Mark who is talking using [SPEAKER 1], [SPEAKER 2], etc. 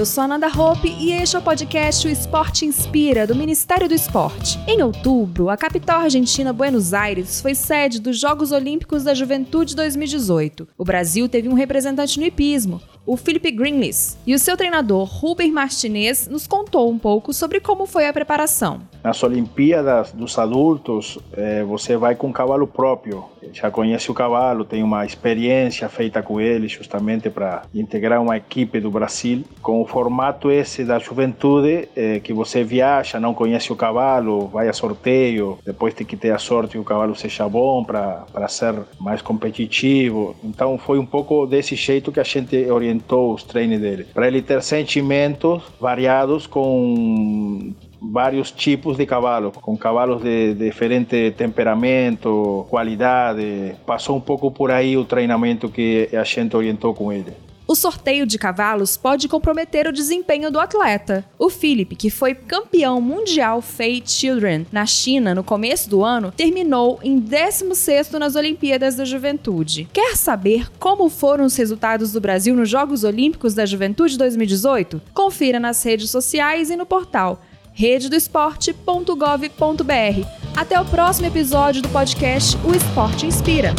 [SPEAKER 1] eu sou Nanda Hope e este é o podcast O Esporte Inspira, do Ministério do Esporte. Em outubro, a capital argentina Buenos Aires foi sede dos Jogos Olímpicos da Juventude 2018. O Brasil teve um representante no hipismo, o Felipe Greenless, e o seu treinador Ruben Martinez nos contou um pouco sobre como foi a preparação.
[SPEAKER 2] Nas Olimpíadas dos adultos, eh, você vai com cavalo próprio. Já conhece o cavalo, tem uma experiência feita com ele, justamente para integrar uma equipe do Brasil. Com o formato esse da juventude, eh, que você viaja, não conhece o cavalo, vai a sorteio, depois tem que ter a sorte que o cavalo seja bom para ser mais competitivo. Então foi um pouco desse jeito que a gente orientou os treinos dele. Para ele ter sentimentos variados com vários tipos de cavalo, com cavalos de, diferente temperamento, qualidade. Passou um pouco por aí o treinamento que a gente orientou com ele.
[SPEAKER 1] O sorteio de cavalos pode comprometer o desempenho do atleta. O Philip, que foi campeão mundial Fate Children na China no começo do ano, terminou em 16º nas Olimpíadas da Juventude. Quer saber como foram os resultados do Brasil nos Jogos Olímpicos da Juventude 2018? Confira nas redes sociais e no portal rededoesporte.gov.br. Até o próximo episódio do podcast O Esporte Inspira.